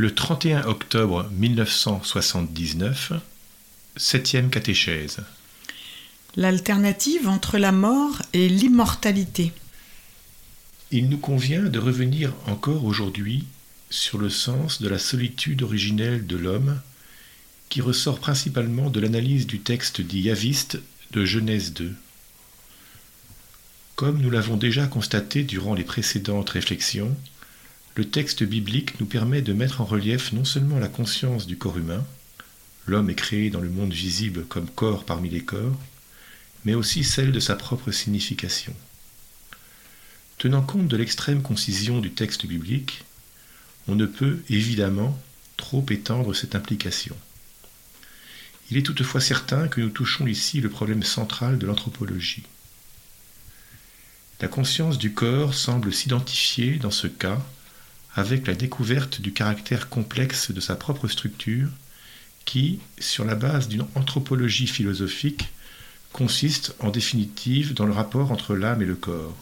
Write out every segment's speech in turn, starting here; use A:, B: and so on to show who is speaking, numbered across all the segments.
A: Le 31 octobre 1979, septième catéchèse.
B: L'alternative entre la mort et l'immortalité.
A: Il nous convient de revenir encore aujourd'hui sur le sens de la solitude originelle de l'homme qui ressort principalement de l'analyse du texte dit yaviste de Genèse 2. Comme nous l'avons déjà constaté durant les précédentes réflexions, le texte biblique nous permet de mettre en relief non seulement la conscience du corps humain, l'homme est créé dans le monde visible comme corps parmi les corps, mais aussi celle de sa propre signification. Tenant compte de l'extrême concision du texte biblique, on ne peut évidemment trop étendre cette implication. Il est toutefois certain que nous touchons ici le problème central de l'anthropologie. La conscience du corps semble s'identifier dans ce cas avec la découverte du caractère complexe de sa propre structure qui, sur la base d'une anthropologie philosophique, consiste en définitive dans le rapport entre l'âme et le corps.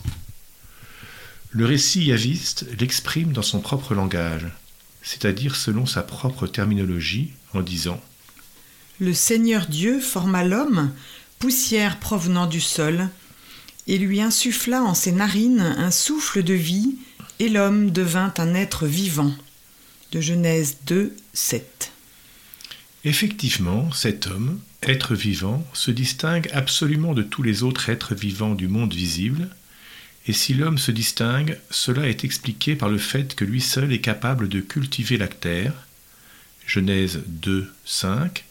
A: Le récit yaviste l'exprime dans son propre langage, c'est-à-dire selon sa propre terminologie, en disant
B: Le Seigneur Dieu forma l'homme, poussière provenant du sol, et lui insuffla en ses narines un souffle de vie, et l'homme devint un être vivant. De Genèse 2, 7.
A: Effectivement, cet homme, être vivant, se distingue absolument de tous les autres êtres vivants du monde visible, et si l'homme se distingue, cela est expliqué par le fait que lui seul est capable de cultiver la terre, Genèse 2, 5,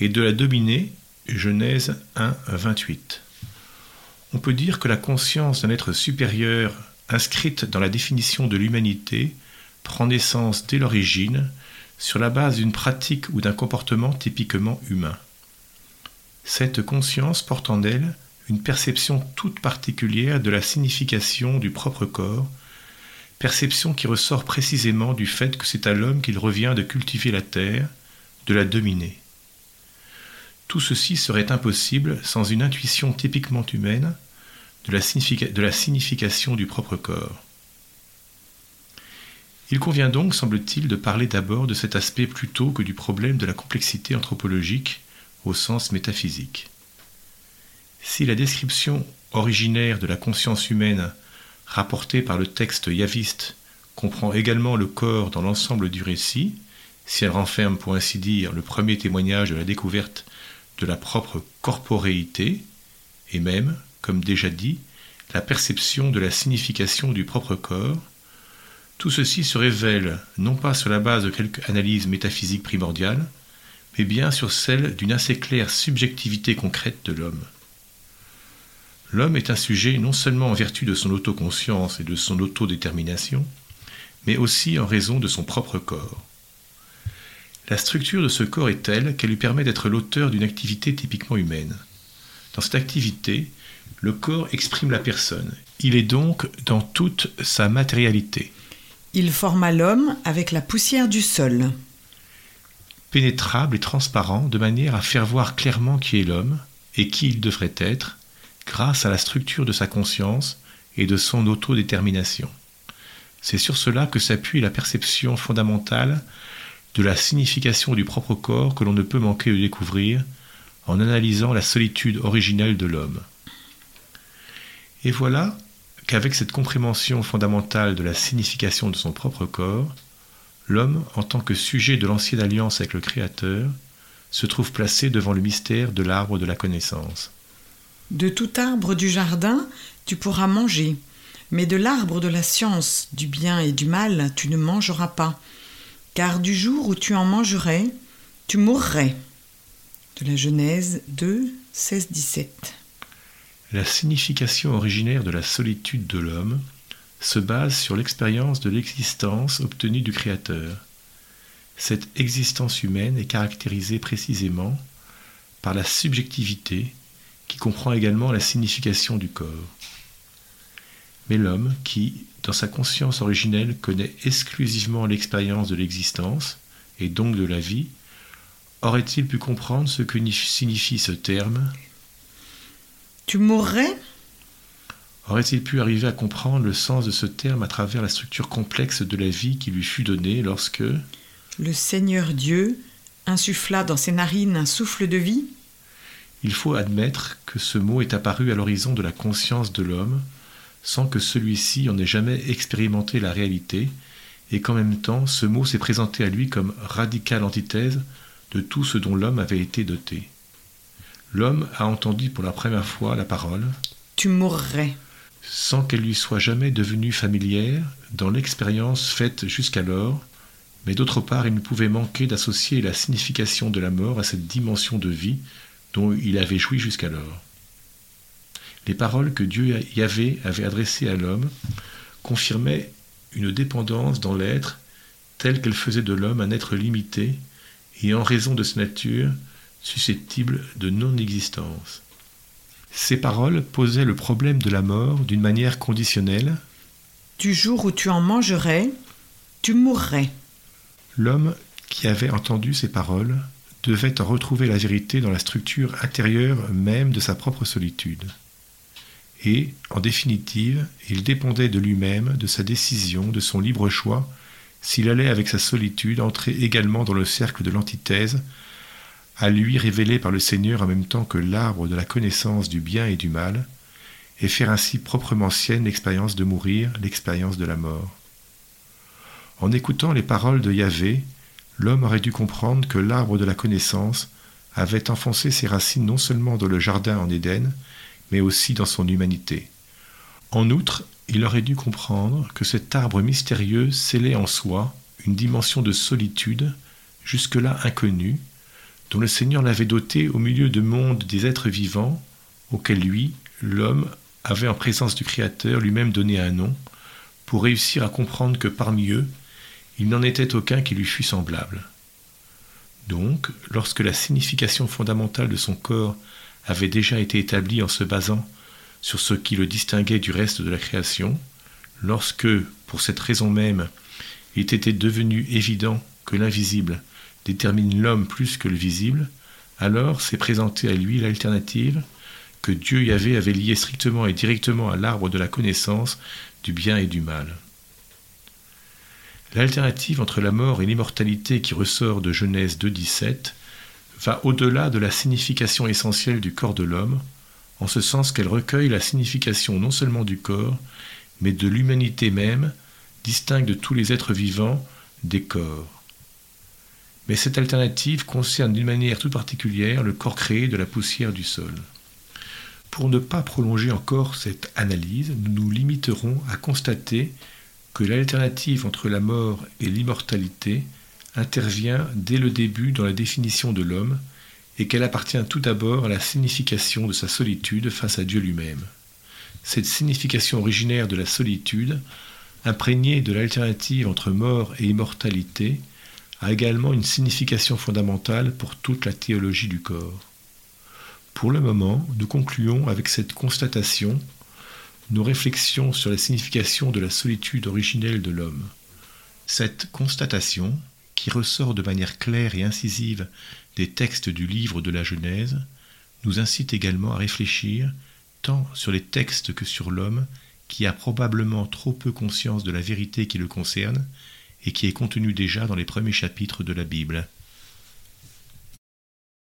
A: et de la dominer, Genèse 1, 28. On peut dire que la conscience d'un être supérieur, inscrite dans la définition de l'humanité, prend naissance dès l'origine, sur la base d'une pratique ou d'un comportement typiquement humain. Cette conscience porte en elle une perception toute particulière de la signification du propre corps, perception qui ressort précisément du fait que c'est à l'homme qu'il revient de cultiver la terre, de la dominer. Tout ceci serait impossible sans une intuition typiquement humaine de la, signification du propre corps. Il convient donc, semble-t-il, de parler d'abord de cet aspect plutôt que du problème de la complexité anthropologique au sens métaphysique. Si la description originaire de la conscience humaine rapportée par le texte yaviste comprend également le corps dans l'ensemble du récit, si elle renferme pour ainsi dire le premier témoignage de la découverte de la propre corporéité, et même, comme déjà dit, la perception de la signification du propre corps, tout ceci se révèle non pas sur la base de quelque analyse métaphysique primordiale, mais bien sur celle d'une assez claire subjectivité concrète de l'homme. L'homme est un sujet non seulement en vertu de son autoconscience et de son autodétermination, mais aussi en raison de son propre corps. La structure de ce corps est telle qu'elle lui permet d'être l'auteur d'une activité typiquement humaine. Dans cette activité, le corps exprime la personne. Il est donc dans toute sa matérialité.
B: Il forma l'homme avec la poussière du sol.
A: Pénétrable et transparent de manière à faire voir clairement qui est l'homme et qui il devrait être, grâce à la structure de sa conscience et de son autodétermination. C'est sur cela que s'appuie la perception fondamentale de la signification du propre corps que l'on ne peut manquer de découvrir en analysant la solitude originelle de l'homme. Et voilà qu'avec cette compréhension fondamentale de la signification de son propre corps, l'homme, en tant que sujet de l'ancienne alliance avec le Créateur, se trouve placé devant le mystère de l'arbre de la connaissance.
B: De tout arbre du jardin, tu pourras manger, mais de l'arbre de la science, du bien et du mal, tu ne mangeras pas, car du jour où tu en mangerais, tu mourrais. De la Genèse 2, 16-17
A: la signification originaire de la solitude de l'homme se base sur l'expérience de l'existence obtenue du Créateur. Cette existence humaine est caractérisée précisément par la subjectivité qui comprend également la signification du corps. Mais l'homme qui, dans sa conscience originelle, connaît exclusivement l'expérience de l'existence, et donc de la vie, aurait-il pu comprendre ce que signifie ce terme
B: tu mourrais?
A: Aurait-il pu arriver à comprendre le sens de ce terme à travers la structure complexe de la vie qui lui fut donnée lorsque...
B: Le Seigneur Dieu insuffla dans ses narines un souffle de vie?
A: Il faut admettre que ce mot est apparu à l'horizon de la conscience de l'homme sans que celui-ci en ait jamais expérimenté la réalité, et qu'en même temps ce mot s'est présenté à lui comme radicale antithèse de tout ce dont l'homme avait été doté. L'homme a entendu pour la première fois la parole
B: Tu mourrais
A: sans qu'elle lui soit jamais devenue familière dans l'expérience faite jusqu'alors, mais d'autre part il ne pouvait manquer d'associer la signification de la mort à cette dimension de vie dont il avait joui jusqu'alors. Les paroles que Dieu Yahvé avait adressées à l'homme confirmaient une dépendance dans l'être telle qu'elle faisait de l'homme un être limité et en raison de sa nature susceptible de non-existence. Ces paroles posaient le problème de la mort d'une manière conditionnelle.
B: Du jour où tu en mangerais, tu mourrais.
A: L'homme qui avait entendu ces paroles devait en retrouver la vérité dans la structure intérieure même de sa propre solitude. Et, en définitive, il dépendait de lui-même, de sa décision, de son libre choix, s'il allait avec sa solitude entrer également dans le cercle de l'antithèse, à lui révélé par le Seigneur en même temps que l'arbre de la connaissance du bien et du mal, et faire ainsi proprement sienne l'expérience de mourir, l'expérience de la mort. En écoutant les paroles de Yahvé, l'homme aurait dû comprendre que l'arbre de la connaissance avait enfoncé ses racines non seulement dans le jardin en Éden, mais aussi dans son humanité. En outre, il aurait dû comprendre que cet arbre mystérieux scellait en soi une dimension de solitude, jusque-là inconnue, dont le Seigneur l'avait doté au milieu de monde des êtres vivants, auxquels lui, l'homme, avait en présence du Créateur lui-même donné un nom, pour réussir à comprendre que parmi eux, il n'en était aucun qui lui fût semblable. Donc, lorsque la signification fondamentale de son corps avait déjà été établie en se basant sur ce qui le distinguait du reste de la création, lorsque, pour cette raison même, il était devenu évident que l'invisible détermine l'homme plus que le visible, alors s'est présentée à lui l'alternative que Dieu y avait, avait liée strictement et directement à l'arbre de la connaissance du bien et du mal. L'alternative entre la mort et l'immortalité qui ressort de Genèse 2.17 va au-delà de la signification essentielle du corps de l'homme, en ce sens qu'elle recueille la signification non seulement du corps, mais de l'humanité même, distincte de tous les êtres vivants des corps mais cette alternative concerne d'une manière toute particulière le corps créé de la poussière du sol. Pour ne pas prolonger encore cette analyse, nous nous limiterons à constater que l'alternative entre la mort et l'immortalité intervient dès le début dans la définition de l'homme et qu'elle appartient tout d'abord à la signification de sa solitude face à Dieu lui-même. Cette signification originaire de la solitude, imprégnée de l'alternative entre mort et immortalité, a également une signification fondamentale pour toute la théologie du corps. Pour le moment, nous concluons avec cette constatation nos réflexions sur la signification de la solitude originelle de l'homme. Cette constatation, qui ressort de manière claire et incisive des textes du livre de la Genèse, nous incite également à réfléchir tant sur les textes que sur l'homme qui a probablement trop peu conscience de la vérité qui le concerne, et qui est contenu déjà dans les premiers chapitres de la Bible.